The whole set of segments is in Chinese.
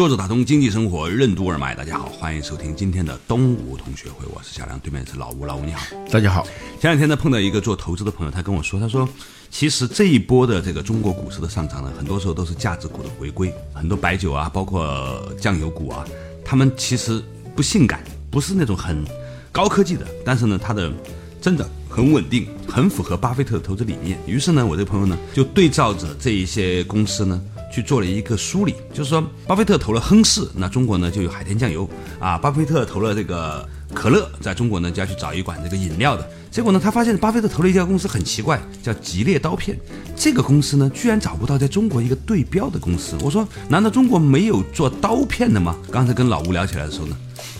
作者打通经济生活任督二脉，大家好，欢迎收听今天的东吴同学会，我是小梁，对面是老吴，老吴你好。大家好，前两天呢碰到一个做投资的朋友，他跟我说，他说其实这一波的这个中国股市的上涨呢，很多时候都是价值股的回归，很多白酒啊，包括酱油股啊，他们其实不性感，不是那种很高科技的，但是呢，它的增长很稳定，很符合巴菲特的投资理念。于是呢，我这个朋友呢就对照着这一些公司呢。去做了一个梳理，就是说，巴菲特投了亨氏，那中国呢就有海天酱油啊；巴菲特投了这个可乐，在中国呢就要去找一款这个饮料的。结果呢，他发现巴菲特投了一家公司很奇怪，叫吉列刀片。这个公司呢，居然找不到在中国一个对标的公司。我说，难道中国没有做刀片的吗？刚才跟老吴聊起来的时候呢，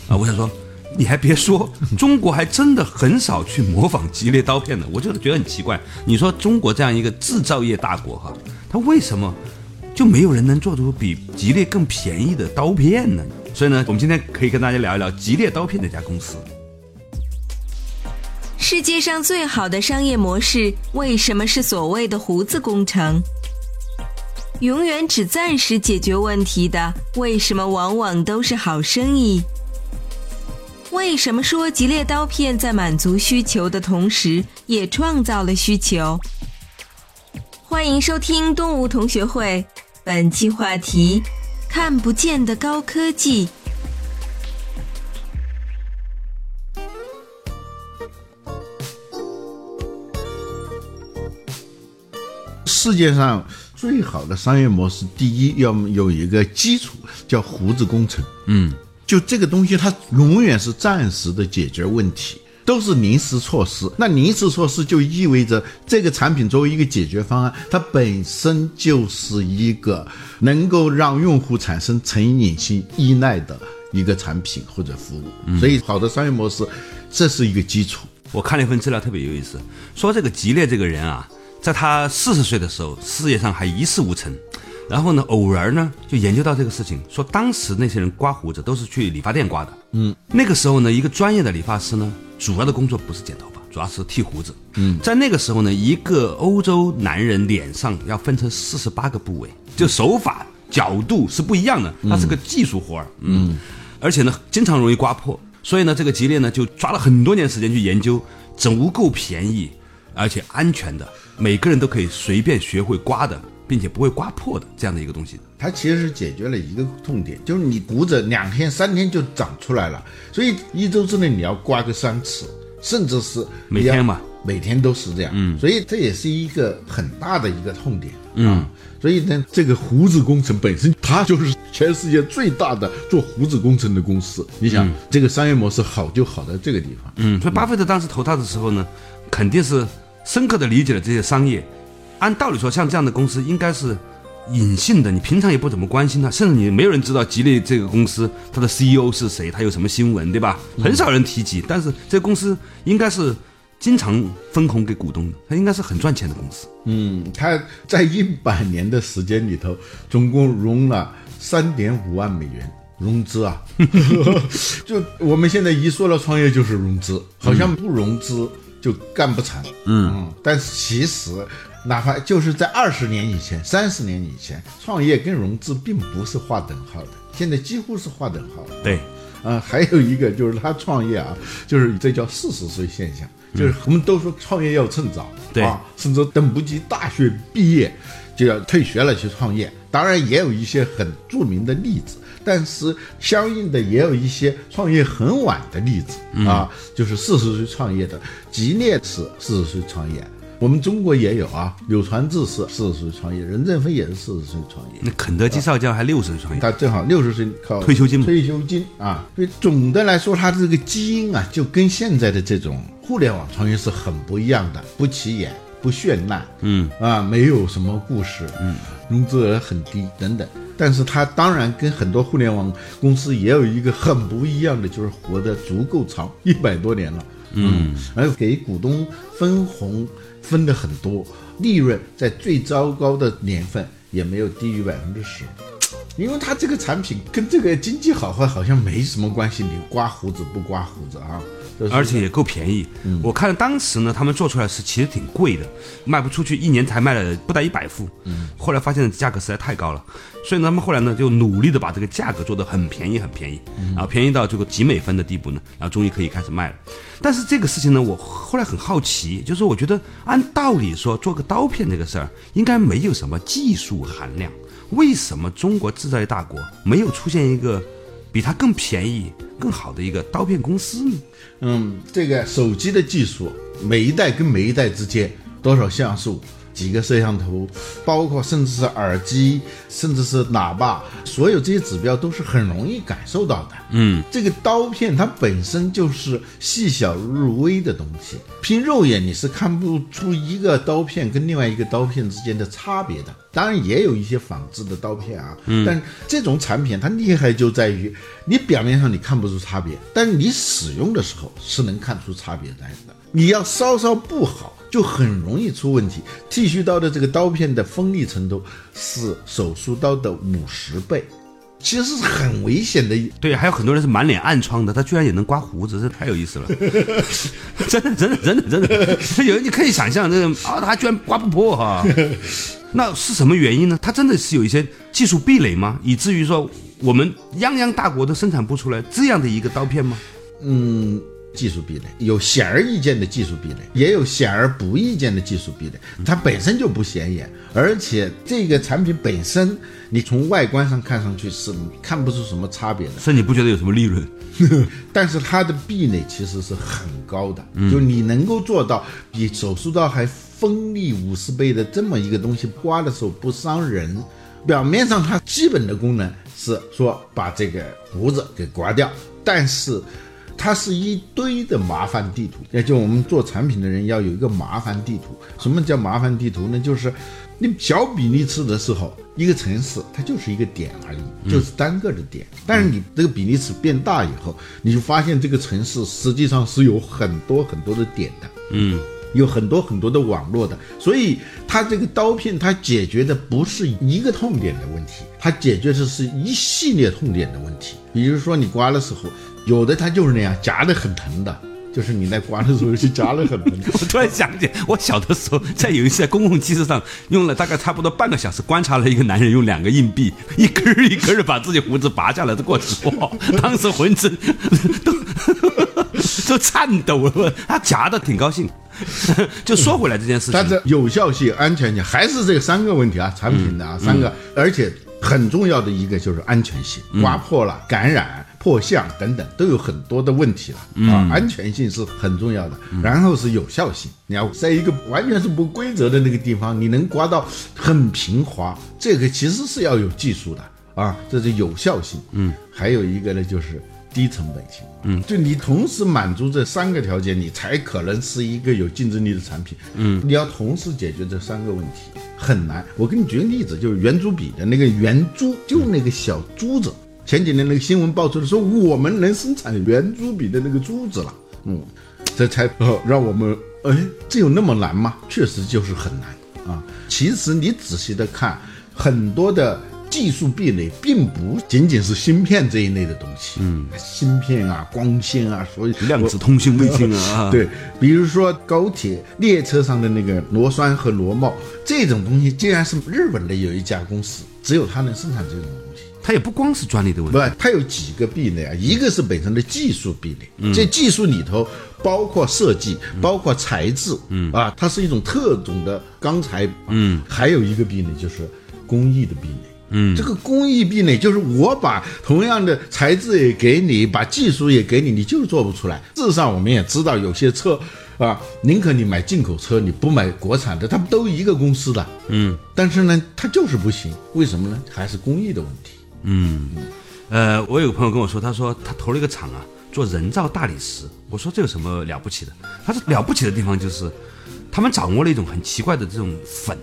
啊，我想说，你还别说，中国还真的很少去模仿吉列刀片的。我就觉得很奇怪。你说中国这样一个制造业大国哈，他为什么？就没有人能做出比吉列更便宜的刀片呢？所以呢，我们今天可以跟大家聊一聊吉列刀片这家公司。世界上最好的商业模式为什么是所谓的胡子工程？永远只暂时解决问题的，为什么往往都是好生意？为什么说吉列刀片在满足需求的同时，也创造了需求？欢迎收听东吴同学会。本期话题：看不见的高科技。世界上最好的商业模式，第一要有一个基础，叫胡子工程。嗯，就这个东西，它永远是暂时的解决问题。都是临时措施，那临时措施就意味着这个产品作为一个解决方案，它本身就是一个能够让用户产生成瘾性依赖的一个产品或者服务。所以，好的商业模式，这是一个基础。我看了一份资料，特别有意思，说这个吉列这个人啊，在他四十岁的时候，事业上还一事无成。然后呢，偶然呢就研究到这个事情，说当时那些人刮胡子都是去理发店刮的。嗯，那个时候呢，一个专业的理发师呢，主要的工作不是剪头发，主要是剃胡子。嗯，在那个时候呢，一个欧洲男人脸上要分成四十八个部位，就手法角度是不一样的，它是个技术活儿。嗯，而且呢，经常容易刮破，所以呢，这个吉列呢就抓了很多年时间去研究足够便宜而且安全的，每个人都可以随便学会刮的。并且不会刮破的这样的一个东西，它其实是解决了一个痛点，就是你胡子两天三天就长出来了，所以一周之内你要刮个三次，甚至是每天嘛，每天都是这样，嗯，所以这也是一个很大的一个痛点，嗯，所以呢，这个胡子工程本身它就是全世界最大的做胡子工程的公司，你想这个商业模式好就好在这个地方，嗯，所以巴菲特当时投他的时候呢，肯定是深刻的理解了这些商业。按道理说，像这样的公司应该是隐性的，你平常也不怎么关心他，甚至你没有人知道吉利这个公司它的 CEO 是谁，他有什么新闻，对吧？很少人提及。但是这个公司应该是经常分红给股东的，它应该是很赚钱的公司。嗯，它在一百年的时间里头，总共融了三点五万美元融资啊！就我们现在一说到创业就是融资，好像不融资就干不成。嗯，但是其实。哪怕就是在二十年以前、三十年以前，创业跟融资并不是划等号的，现在几乎是划等号。对，啊，还有一个就是他创业啊，就是这叫四十岁现象，就是我们都说创业要趁早，对啊，甚至等不及大学毕业就要退学了去创业。当然也有一些很著名的例子，但是相应的也有一些创业很晚的例子啊，就是四十岁创业的，吉列是四十岁创业。我们中国也有啊，柳传志是四十岁创业，任正非也是四十岁创业。那肯德基少将还六十岁创业，他正好六十岁靠退休金。退休金啊，所以总的来说，他这个基因啊，就跟现在的这种互联网创业是很不一样的，不起眼，不绚烂，嗯啊，没有什么故事，嗯，融资额很低等等。但是他当然跟很多互联网公司也有一个很不一样的，就是活得足够长，一百多年了。嗯，而给股东分红分的很多，利润在最糟糕的年份也没有低于百分之十。因为它这个产品跟这个经济好坏好像没什么关系，你刮胡子不刮胡子啊？而且也够便宜。我看当时呢，他们做出来是其实挺贵的，卖不出去，一年才卖了不到一百副。后来发现价格实在太高了，所以他们后来呢就努力的把这个价格做得很便宜，很便宜，然后便宜到这个几美分的地步呢，然后终于可以开始卖了。但是这个事情呢，我后来很好奇，就是我觉得按道理说做个刀片这个事儿应该没有什么技术含量，为什么中国制造业大国没有出现一个比它更便宜、更好的一个刀片公司呢？嗯，这个手机的技术，每一代跟每一代之间多少像素，几个摄像头，包括甚至是耳机，甚至是喇叭，所有这些指标都是很容易感受到的。嗯，这个刀片它本身就是细小入微的东西，凭肉眼你是看不出一个刀片跟另外一个刀片之间的差别的。当然也有一些仿制的刀片啊，但这种产品它厉害就在于，你表面上你看不出差别，但是你使用的时候是能看出差别来的。你要稍稍不好，就很容易出问题。剃须刀的这个刀片的锋利程度是手术刀的五十倍，其实是很危险的。对，还有很多人是满脸暗疮的，他居然也能刮胡子，这太有意思了。真的，真的，真的，真的，有人你可以想象，这个啊，他居然刮不破哈、那是什么原因呢？他真的是有一些技术壁垒吗？以至于说我们泱泱大国都生产不出来这样的一个刀片吗？嗯，技术壁垒有显而易见的技术壁垒，也有显而不易见的技术壁垒。它本身就不显眼，而且这个产品本身，你从外观上看上去是看不出什么差别的。所以你不觉得有什么利润？但是它的壁垒其实是很高的，就你能够做到比手术刀还锋利五十倍的这么一个东西，刮的时候不伤人。表面上它基本的功能是说把这个胡子给刮掉，但是它是一堆的麻烦地图，也就我们做产品的人要有一个麻烦地图。什么叫麻烦地图呢？就是你小比例尺的时候，一个城市它就是一个点而已，就是单个的点。但是你这个比例尺变大以后，你就发现这个城市实际上是有很多很多的点的。嗯，有很多很多的网络的，所以它这个刀片它解决的不是一个痛点的问题，它解决的是一系列痛点的问题。比如说你刮的时候，有的它就是那样夹得很疼的，就是你在刮的时候是夹的很疼。我 突然想起，我小的时候在有一次在公共汽车上用了大概差不多半个小时，观察了一个男人用两个硬币一根一根的把自己胡子拔下来的过程，当时浑身都 都颤抖了，他夹的挺高兴。就说回来这件事情，但是有效性、安全性还是这三个问题啊，产品的啊三个，而且很重要的一个就是安全性，刮破了、感染、破相等等都有很多的问题了。啊，安全性是很重要的，然后是有效性，你要在一个完全是不规则的那个地方，你能刮到很平滑，这个其实是要有技术的啊，这是有效性，嗯，还有一个呢就是。低成本性，嗯，就你同时满足这三个条件，你才可能是一个有竞争力的产品，嗯，你要同时解决这三个问题很难。我给你举个例子，就是圆珠笔的那个圆珠，就那个小珠子，前几年那个新闻爆出来说我们能生产圆珠笔的那个珠子了，嗯，这才哦让我们哎，这有那么难吗？确实就是很难啊。其实你仔细的看，很多的。技术壁垒并不仅仅是芯片这一类的东西，嗯，芯片啊、光纤啊，所以 量子通信、卫星啊，对，比如说高铁列车上的那个螺栓和螺帽这种东西，竟然是日本的有一家公司，只有它能生产这种东西。它也不光是专利的问题，不，它有几个壁垒啊，一个是本身的技术壁垒，这技术里头包括设计，包括材质，嗯。啊，它是一种特种的钢材，嗯，还有一个壁垒就是工艺的壁垒。嗯，这个工艺壁垒就是我把同样的材质也给你，把技术也给你，你就是做不出来。事实上，我们也知道有些车，啊，宁可你买进口车，你不买国产的，他们都一个公司的，嗯，但是呢，它就是不行，为什么呢？还是工艺的问题。嗯，呃，我有个朋友跟我说，他说他投了一个厂啊，做人造大理石。我说这有什么了不起的？他说了不起的地方就是，他们掌握了一种很奇怪的这种粉。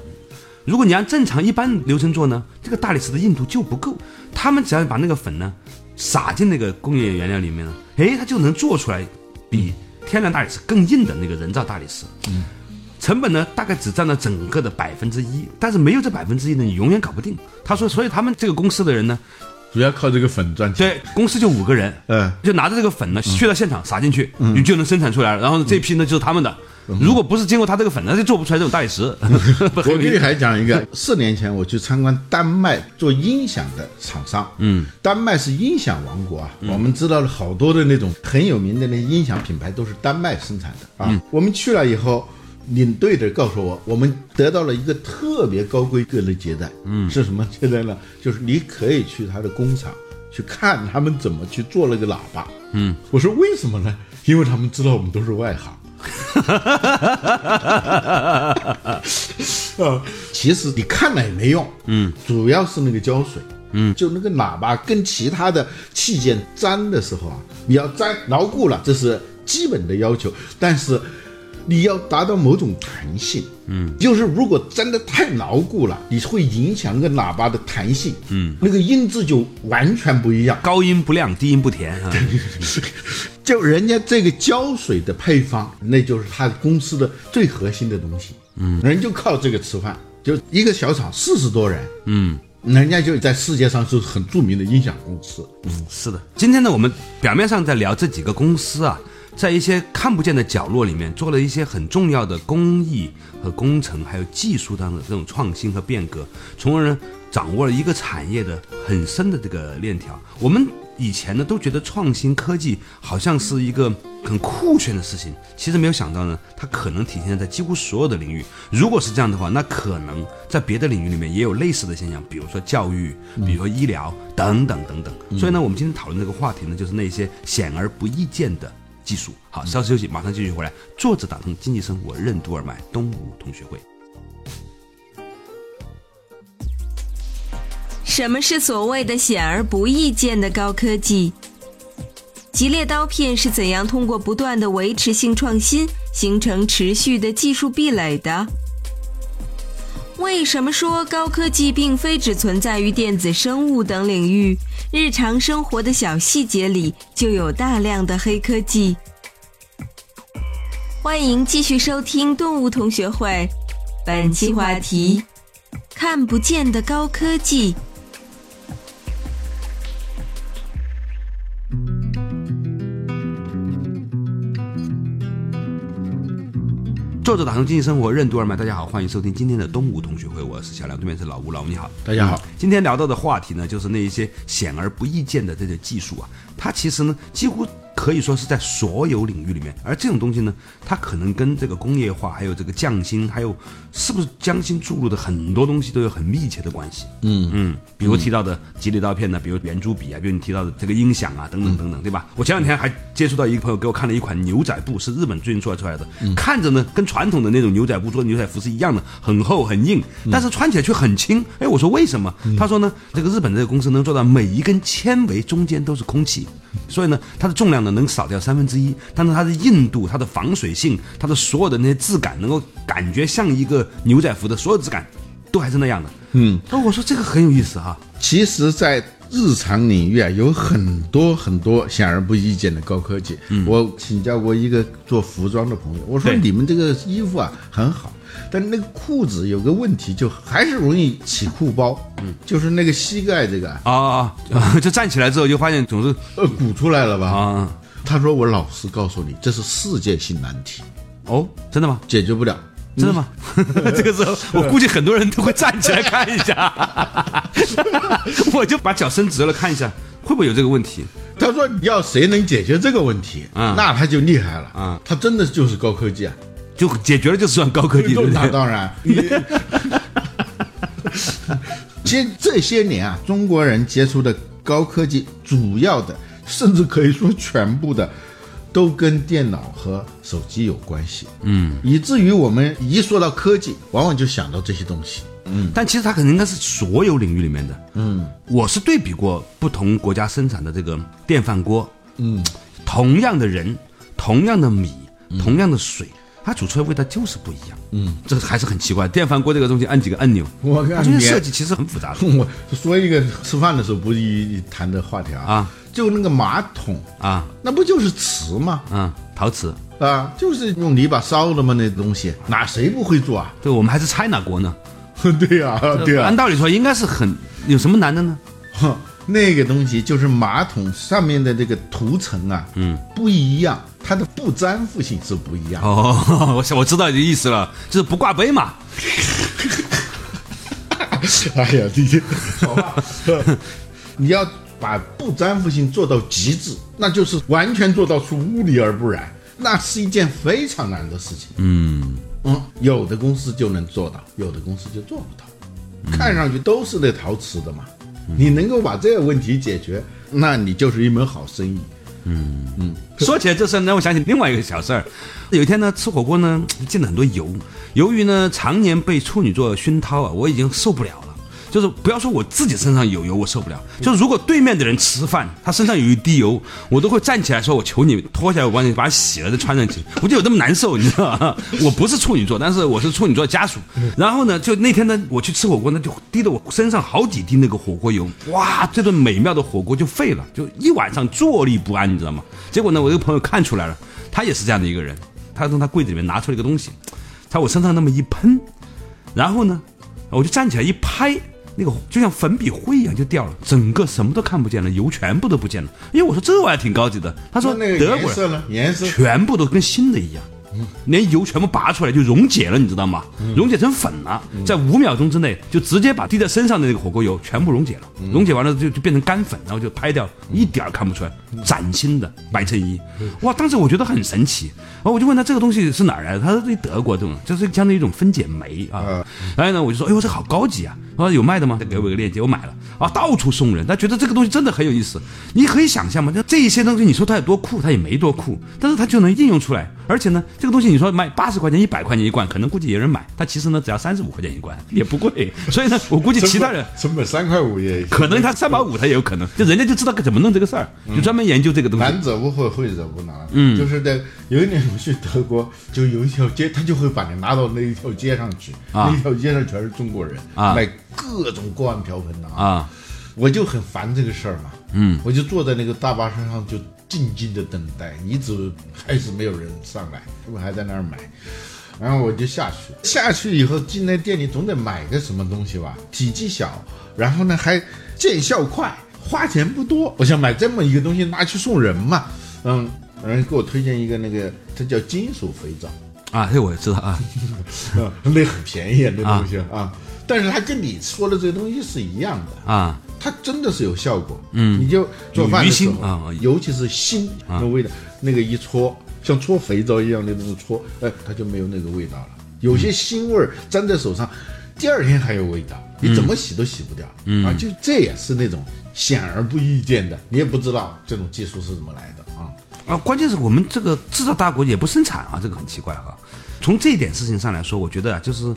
如果你按正常一般流程做呢，这个大理石的硬度就不够。他们只要把那个粉呢撒进那个工业原料里面呢，哎，它就能做出来比天然大理石更硬的那个人造大理石。嗯，成本呢大概只占了整个的百分之一，但是没有这百分之一呢，你永远搞不定。他说，所以他们这个公司的人呢，主要靠这个粉赚钱。对，公司就五个人，嗯就拿着这个粉呢，去到现场撒进去，你就能生产出来了。然后这批呢就是他们的。如果不是经过他这个粉，那就做不出来这种大理石。我给你还讲一个，四年前我去参观丹麦做音响的厂商，嗯，丹麦是音响王国啊，我们知道了好多的那种很有名的那音响品牌都是丹麦生产的啊。我们去了以后，领队的告诉我，我们得到了一个特别高规格的接待，嗯，是什么接待呢？就是你可以去他的工厂去看他们怎么去做那个喇叭，嗯，我说为什么呢？因为他们知道我们都是外行。啊，其实你看了也没用，嗯，主要是那个胶水，嗯，就那个喇叭跟其他的器件粘的时候啊，你要粘牢固了，这是基本的要求，但是你要达到某种弹性，嗯，就是如果粘的太牢固了，你会影响那个喇叭的弹性，嗯，那个音质就完全不一样。高音不亮，低音不甜啊。就人家这个胶水的配方，那就是他公司的最核心的东西。嗯，人就靠这个吃饭，就一个小厂四十多人，嗯，人家就在世界上是很著名的音响公司。嗯，是的。今天呢，我们表面上在聊这几个公司啊，在一些看不见的角落里面做了一些很重要的工艺和工程，还有技术上的这种创新和变革，从而呢掌握了一个产业的很深的这个链条。我们。以前呢，都觉得创新科技好像是一个很酷炫的事情，其实没有想到呢，它可能体现在几乎所有的领域。如果是这样的话，那可能在别的领域里面也有类似的现象，比如说教育，比如说医疗等等等等。所以呢，我们今天讨论这个话题呢，就是那些显而不易见的技术。好，稍事休息，马上继续回来。作者打通经济生活任督二脉，东吴同学会。什么是所谓的显而不易见的高科技？吉列刀片是怎样通过不断的维持性创新，形成持续的技术壁垒的？为什么说高科技并非只存在于电子生物等领域？日常生活的小细节里就有大量的黑科技。欢迎继续收听动物同学会，本期话题：看不见的高科技。作者打通经济生活任督二脉，大家好，欢迎收听今天的东吴同学会，我是小梁，对面是老吴，老吴你好，大家好。今天聊到的话题呢，就是那一些显而不易见的这些技术啊，它其实呢，几乎可以说是在所有领域里面，而这种东西呢，它可能跟这个工业化，还有这个匠心，还有是不是匠心注入的很多东西都有很密切的关系。嗯嗯，比如提到的吉利刀片呢，比如圆珠笔啊，比如你提到的这个音响啊，等等等等，对吧？我前两天还接触到一个朋友给我看了一款牛仔布，是日本最近做出来的，看着呢跟传统的那种牛仔布做的牛仔服是一样的，很厚很硬，但是穿起来却很轻。哎，我说为什么？他说呢，这个日本这个公司能做到每一根纤维中间都是空气，所以呢，它的重量呢能少掉三分之一，但是它的硬度、它的防水性、它的所有的那些质感，能够感觉像一个牛仔服的所有质感，都还是那样的。嗯，那，我说这个很有意思哈。其实，在日常领域啊，有很多很多显而不易见的高科技。嗯我请教过一个做服装的朋友，我说你们这个衣服啊很好，但那个裤子有个问题，就还是容易起裤包。嗯，就是那个膝盖这个啊啊啊啊！就站起来之后就发现总是呃鼓出来了吧？啊他说我老实告诉你，这是世界性难题，哦，真的吗？解决不了。真的吗？这个时候，我估计很多人都会站起来看一下，我就把脚伸直了看一下，会不会有这个问题？他说要谁能解决这个问题，嗯那他就厉害了嗯他真的就是高科技啊。就解决了就算高科技，那对？当然。其实这些年啊，中国人接触的高科技，主要的甚至可以说全部的，都跟电脑和手机有关系。嗯，以至于我们一说到科技，往往就想到这些东西。嗯但其实它可能应该是所有领域里面的。嗯，我是对比过不同国家生产的这个电饭锅，嗯，同样的人，同样的米，同样的水，它煮出来味道就是不一样。嗯，这还是很奇怪。电饭锅这个东西按几个按钮，我看它这些设计其实很复杂的 我说一个吃饭的时候不一谈的话题啊，啊就那个马桶，啊，那不就是瓷吗？嗯，陶瓷。啊，就是用泥巴烧的嘛，那东西哪谁不会做啊？对，我们还是 China 国呢。对呀、对啊按，道理说应该是很有什么难的呢？哼那个东西就是马桶上面的这个涂层啊，嗯，不一样，它的不粘附性是不一样。哦，我想我知道你的意思了，就是不挂杯嘛。哎呀，你这好吧，你要把不粘附性做到极致，那就是完全做到出污泥而不染，那是一件非常难的事情。嗯嗯，有的公司就能做到，有的公司就做不到。看上去都是那陶瓷的嘛，你能够把这个问题解决，那你就是一门好生意。嗯嗯说起来这事儿，让我想起另外一个小事儿。有一天呢，吃火锅呢，进了很多油，由于呢常年被处女座熏陶啊，我已经受不了了。就是不要说我自己身上有油，我受不了。就是如果对面的人吃饭，他身上有一滴油，我都会站起来说：“我求你脱下来，我帮你把它洗了再穿上去。”我就有这么难受，你知道吗？我不是处女座，但是我是处女座家属。然后呢，就那天呢，我去吃火锅呢，就滴的我身上好几滴那个火锅油，哇，这顿美妙的火锅就废了，就一晚上坐立不安，你知道吗？结果呢，我一个朋友看出来了，他也是这样的一个人，他从他柜子里面拿出了一个东西，在我身上那么一喷，然后呢，我就站起来一拍，那个就像粉笔灰一样就掉了，整个什么都看不见了，油全部都不见了。因为我说这玩意儿挺高级的，他说那个德国人颜色？颜色全部都跟新的一样。连油全部拔出来就溶解了，你知道吗？溶解成粉了，在五秒钟之内就直接把滴在身上的那个火锅油全部溶解了，溶解完了就就变成干粉，然后就拍掉，一点儿看不出来，崭新的白衬衣，哇！当时我觉得很神奇，然后我就问他这个东西是哪儿来的，他说这德国这种，就是相当于一种分解酶啊。然后呢，我就说，哎呦，这好高级啊！他说有卖的吗？他给我一个链接，我买了啊，到处送人。他觉得这个东西真的很有意思，你可以想象吗？就这一些东西，你说它有多酷，它也没多酷，但是它就能应用出来。而且呢，这个东西你说卖八十块钱、一百块钱一罐，可能估计也有人买，它其实呢只要三十五块钱一罐，也不贵。所以呢，我估计其他人。成本三块五也可能他三百五，他也有可能，就人家就知道该怎么弄这个事儿，就专门研究这个东西。难者不会，会者不难。嗯，就是在有一年我去德国，就有一条街，他就会把你拉到那一条街上去，啊那条街上全是中国人，啊卖各种锅碗瓢盆的啊。我就很烦这个事儿嘛，嗯，我就坐在那个大巴车上就静静的等待，一直还是没有人上来，他们还在那儿买。然后我就下去，下去以后进那店里总得买个什么东西吧，体积小，然后呢还见效快，花钱不多。我想买这么一个东西拿去送人嘛，嗯，人给我推荐一个那个，它叫金属肥皂，啊，这我也知道啊，嗯，那很便宜啊，那东西啊但是它跟你说的这个东西是一样的，啊，它真的是有效果。嗯，你就做饭啊尤其是腥那味道，那个一搓，像搓肥皂一样的那种搓，哎，它就没有那个味道了。有些腥味儿粘在手上，第二天还有味道，你怎么洗都洗不掉。嗯啊，就这也是那种显而不易见的，你也不知道这种技术是怎么来的啊。啊，关键是我们这个制造大国也不生产啊，这个很奇怪哈。从这一点事情上来说，我觉得啊，就是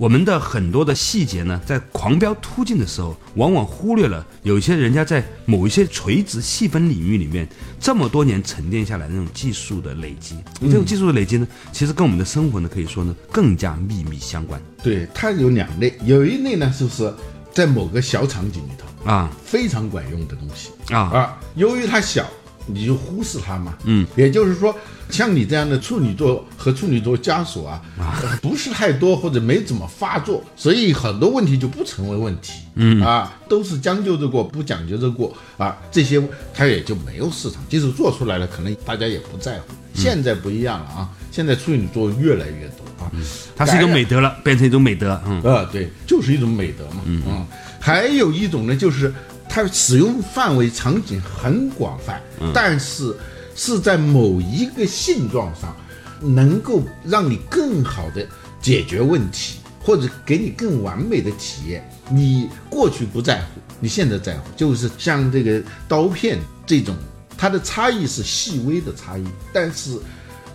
我们的很多的细节呢，在狂飙突进的时候，往往忽略了有一些人家在某一些垂直细分领域里面，这么多年沉淀下来的那种技术的累积。这种技术的累积呢，其实跟我们的生活呢，可以说呢更加密密相关对，它有两类，有一类呢就是在某个小场景里头啊。非常管用的东西。啊。啊，由于它小，你就忽视它嘛。嗯，也就是说，像你这样的处女座和处女座家属啊，呃不是太多或者没怎么发作，所以很多问题就不成为问题。嗯啊，都是将就着过，不讲究着过啊，这些它也就没有市场。即使做出来了，可能大家也不在乎。现在不一样了啊，现在处女座越来越多啊，它是一种美德了，变成一种美德。嗯啊，对，就是一种美德嘛。嗯还有一种呢，就是它使用范围场景很广泛，但是是在某一个性状上，能够让你更好的解决问题，或者给你更完美的体验。你过去不在乎，你现在在乎，就是像这个刀片这种，它的差异是细微的差异，但是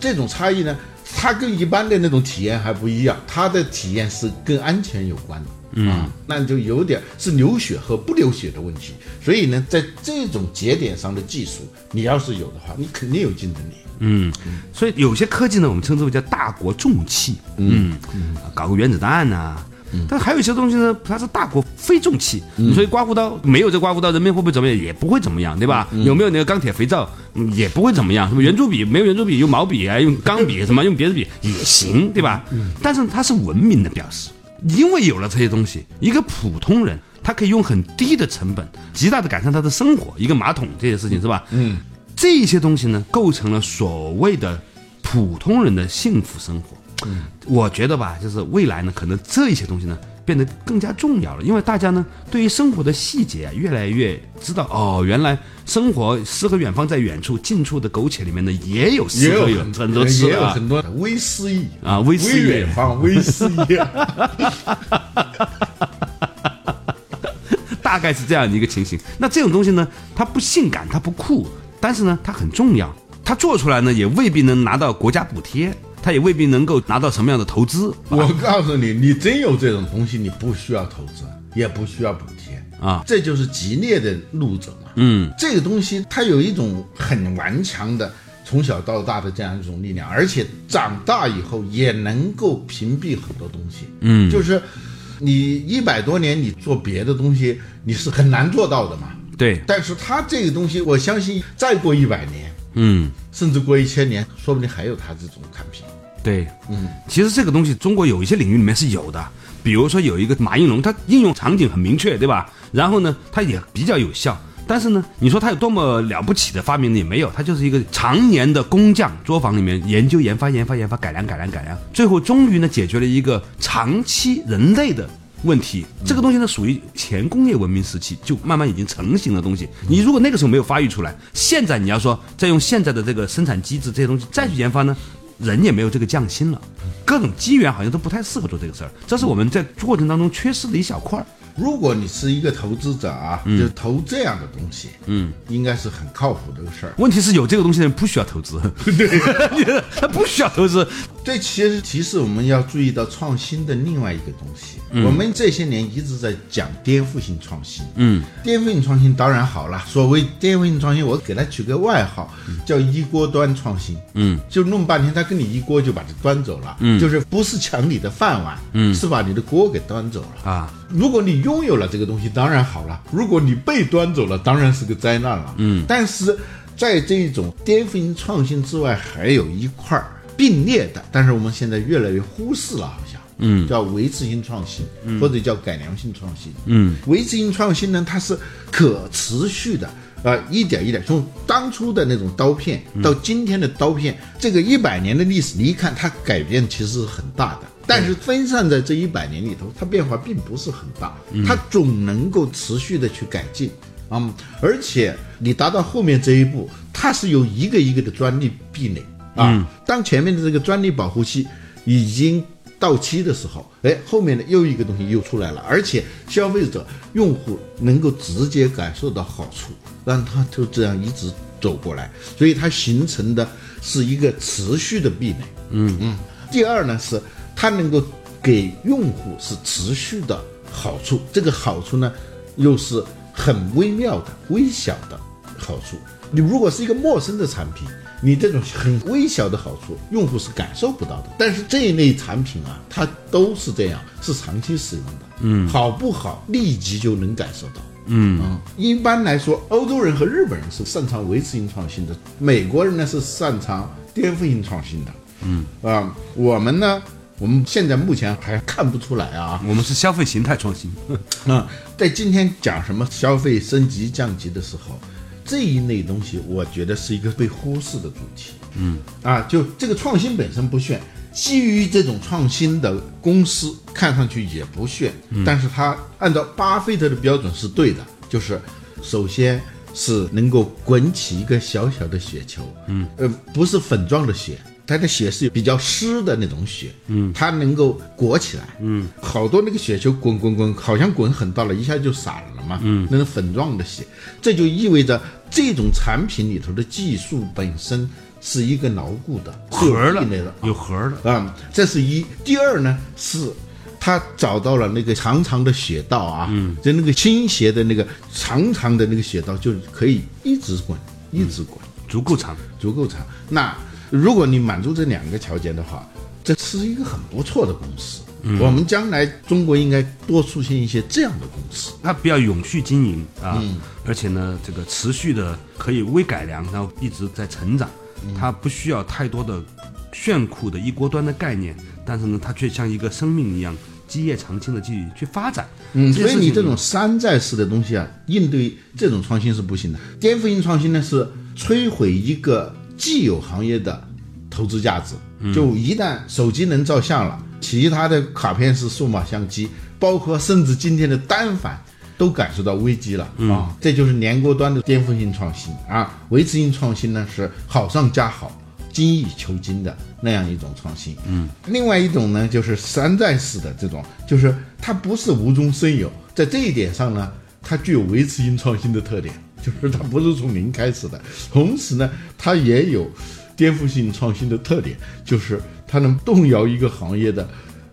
这种差异呢，它跟一般的那种体验还不一样，它的体验是跟安全有关的。啊，那就有点是流血和不流血的问题。所以呢，在这种节点上的技术，你要是有的话，你肯定有竞争力。嗯，所以有些科技呢，我们称之为叫大国重器，嗯，嗯。搞个原子弹呐、但还有一些东西呢，它是大国非重器，所以刮胡刀没有这刮胡刀，人民会不会怎么样？也不会怎么样，对吧？有没有那个钢铁肥皂，嗯也不会怎么样。什么圆珠笔？没有圆珠笔，用毛笔啊，用钢笔什么，用别的笔也行，对吧？但是它是文明的表示，因为有了这些东西，一个普通人他可以用很低的成本，极大的改善他的生活。一个马桶这些事情是吧？嗯，这些东西呢，构成了所谓的普通人的幸福生活。嗯，我觉得吧，就是未来呢，可能这一些东西呢变得更加重要了，因为大家呢对于生活的细节啊越来越知道哦，原来生活诗和远方在远处，近处的苟且里面呢也有诗和远很多诗也有啊很多微诗意啊微诗远方微诗意。大概是这样的一个情形。那这种东西呢，它不性感，它不酷，但是呢，它很重要。它做出来呢，也未必能拿到国家补贴，它也未必能够拿到什么样的投资我告诉你，你真有这种东西，你不需要投资，也不需要补贴啊这就是激烈的路者嘛。嗯，这个东西它有一种很顽强的从小到大的这样一种力量，而且长大以后也能够屏蔽很多东西。嗯，就是你一百多年你做别的东西，你是很难做到的嘛。对，但是它这个东西，我相信再过一百年，嗯。甚至过一千年，说不定还有它这种产品。对，嗯，其实这个东西中国有一些领域里面是有的，比如说有一个马应龙，它应用场景很明确，对吧？然后呢，它也比较有效。但是呢，你说它有多么了不起的发明呢？也没有，它就是一个常年的工匠作坊里面研究、研发、研发、研发、改良、改良、改良，最后终于呢解决了一个长期人类的问题。这个东西呢属于前工业文明时期就慢慢已经成型的东西。你如果那个时候没有发育出来，现在你要说再用现在的这个生产机制这些东西再去研发呢？人也没有这个匠心了，各种机缘好像都不太适合做这个事儿，这是我们在过程当中缺失的一小块儿。如果你是一个投资者啊，就投这样的东西，嗯，应该是很靠谱的个事儿。问题是有这个东西的人不需要投资，对，他不需要投资，这其实提示我们要注意到创新的另外一个东西。我们这些年一直在讲颠覆性创新，嗯，颠覆性创新当然好了。所谓颠覆性创新，我给它取个外号，叫一锅端创新，嗯，就弄半天，他跟你一锅就把它端走了，嗯，就是不是抢你的饭碗，嗯，是把你的锅给端走了。啊。如果你拥有了这个东西，当然好了；如果你被端走了，当然是个灾难了。嗯，但是在这种颠覆性创新之外，还有一块儿并列的，但是我们现在越来越忽视了，好像。嗯，叫维持性创新，或者叫改良性创新。嗯，维持性创新呢，它是可持续的，呃，一点一点。从当初的那种刀片到今天的刀片，这个一百年的历史，你一看它改变其实是很大的。但是分散在这一百年里头，它变化并不是很大，它总能够持续的去改进。啊、而且你达到后面这一步，它是有一个一个的专利壁垒啊。当前面的这个专利保护期已经到期的时候，哎，后面的又一个东西又出来了，而且消费者、用户能够直接感受到好处，让他就这样一直走过来，所以它形成的是一个持续的壁垒。嗯嗯。第二呢是它能够给用户是持续的好处，这个好处呢又是很微妙的、微小的好处。你如果是一个陌生的产品，你这种很微小的好处，用户是感受不到的。但是这一类产品啊，它都是这样，是长期使用的。嗯，好不好，立即就能感受到。嗯啊，一般来说，欧洲人和日本人是擅长维持性创新的，美国人呢是擅长颠覆性创新的。嗯啊，我们呢，我们现在目前还看不出来啊。我们是消费形态创新。啊，在今天讲什么消费升级降级的时候，这一类东西，我觉得是一个被忽视的主题。嗯，啊，就这个创新本身不炫，基于这种创新的公司看上去也不炫，但是它按照巴菲特的标准是对的，就是首先是能够滚起一个小小的雪球，嗯，呃，不是粉状的雪。它的雪是比较湿的那种雪，嗯，它能够裹起来，嗯，好多那个雪球滚滚滚，好像滚很大了，一下就散了嘛，嗯，那种粉状的雪，这就意味着这种产品里头的技术本身是一个牢固的、是有盒儿的有核儿的，啊、这是一。第二呢是。他找到了那个长长的雪道啊，嗯，就那个倾斜的那个长长的那个雪道，就可以一直滚，一直滚，足够长。足够长。那如果你满足这两个条件的话，这是一个很不错的公司。我们将来中国应该多出现一些这样的公司。它比较永续经营啊，而且呢，这个持续的可以微改良，然后一直在成长。它不需要太多的炫酷的一锅端的概念，但是呢，它却像一个生命一样基业长青的继续去发展。所以你这种山寨式的东西啊，应对这种创新是不行的。颠覆性创新呢，是摧毁一个既有行业的投资价值。就一旦手机能照相了，其他的卡片式数码相机，包括甚至今天的单反。都感受到危机了啊！这就是年锅端的颠覆性创新啊！维持性创新呢是好上加好，精益求精的那样一种创新。嗯，另外一种呢就是山寨式的这种，就是它不是无中生有，在这一点上呢，它具有维持性创新的特点，就是它不是从零开始的，同时呢，它也有颠覆性创新的特点，就是它能动摇一个行业的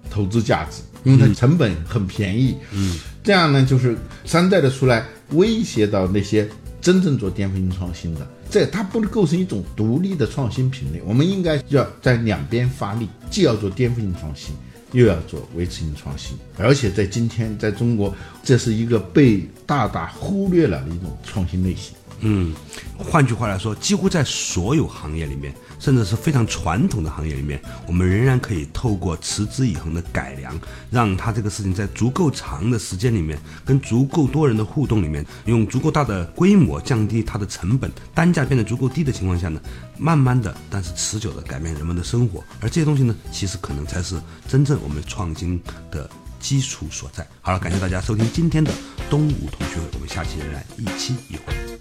投资价值，因为它成本很便宜。嗯，这样呢，就是山寨的出来，威胁到那些真正做颠覆性创新的，这它不能构成一种独立的创新品类。我们应该要在两边发力，既要做颠覆性创新，又要做维持性创新。而且在今天，在中国，这是一个被大大忽略了的一种创新类型。嗯，换句话来说，几乎在所有行业里面，甚至是非常传统的行业里面，我们仍然可以透过持之以恒的改良，让它这个事情在足够长的时间里面，跟足够多人的互动里面，用足够大的规模降低它的成本，单价变得足够低的情况下呢，慢慢的，但是持久的改变人们的生活。而这些东西呢，其实可能才是真正我们创新的基础所在。好了，感谢大家收听今天的东吴同学会，我们下期仍然一期一会。